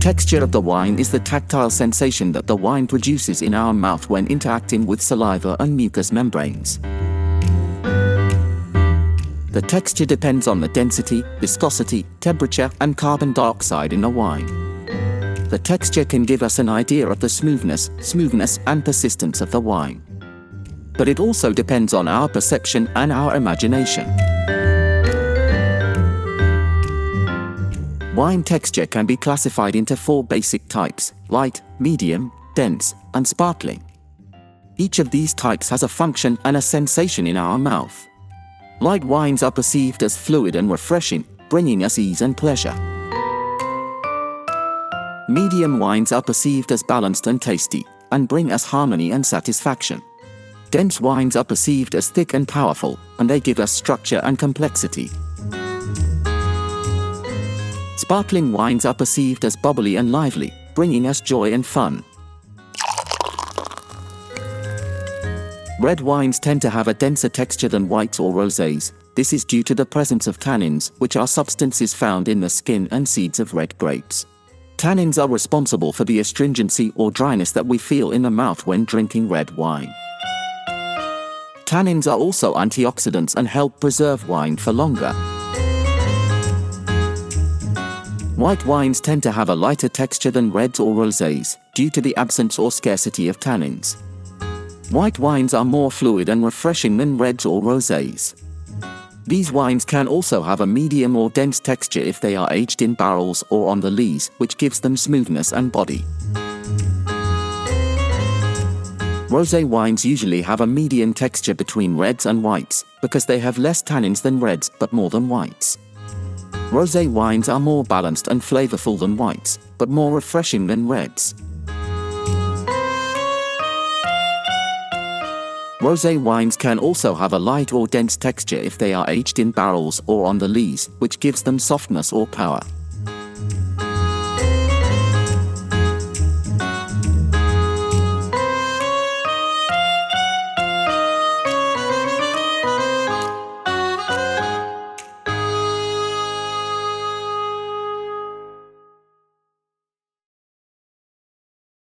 texture of the wine is the tactile sensation that the wine produces in our mouth when interacting with saliva and mucous membranes. The texture depends on the density, viscosity, temperature, and carbon dioxide in the wine. The texture can give us an idea of the smoothness, smoothness, and persistence of the wine. But it also depends on our perception and our imagination. Wine texture can be classified into four basic types light, medium, dense, and sparkling. Each of these types has a function and a sensation in our mouth. Light wines are perceived as fluid and refreshing, bringing us ease and pleasure. Medium wines are perceived as balanced and tasty, and bring us harmony and satisfaction. Dense wines are perceived as thick and powerful, and they give us structure and complexity. Sparkling wines are perceived as bubbly and lively, bringing us joy and fun. Red wines tend to have a denser texture than whites or rosés. This is due to the presence of tannins, which are substances found in the skin and seeds of red grapes. Tannins are responsible for the astringency or dryness that we feel in the mouth when drinking red wine. Tannins are also antioxidants and help preserve wine for longer. White wines tend to have a lighter texture than reds or rosés, due to the absence or scarcity of tannins. White wines are more fluid and refreshing than reds or rosés. These wines can also have a medium or dense texture if they are aged in barrels or on the lees, which gives them smoothness and body. Rosé wines usually have a median texture between reds and whites, because they have less tannins than reds but more than whites. Rosé wines are more balanced and flavorful than whites, but more refreshing than reds. Rosé wines can also have a light or dense texture if they are aged in barrels or on the lees, which gives them softness or power.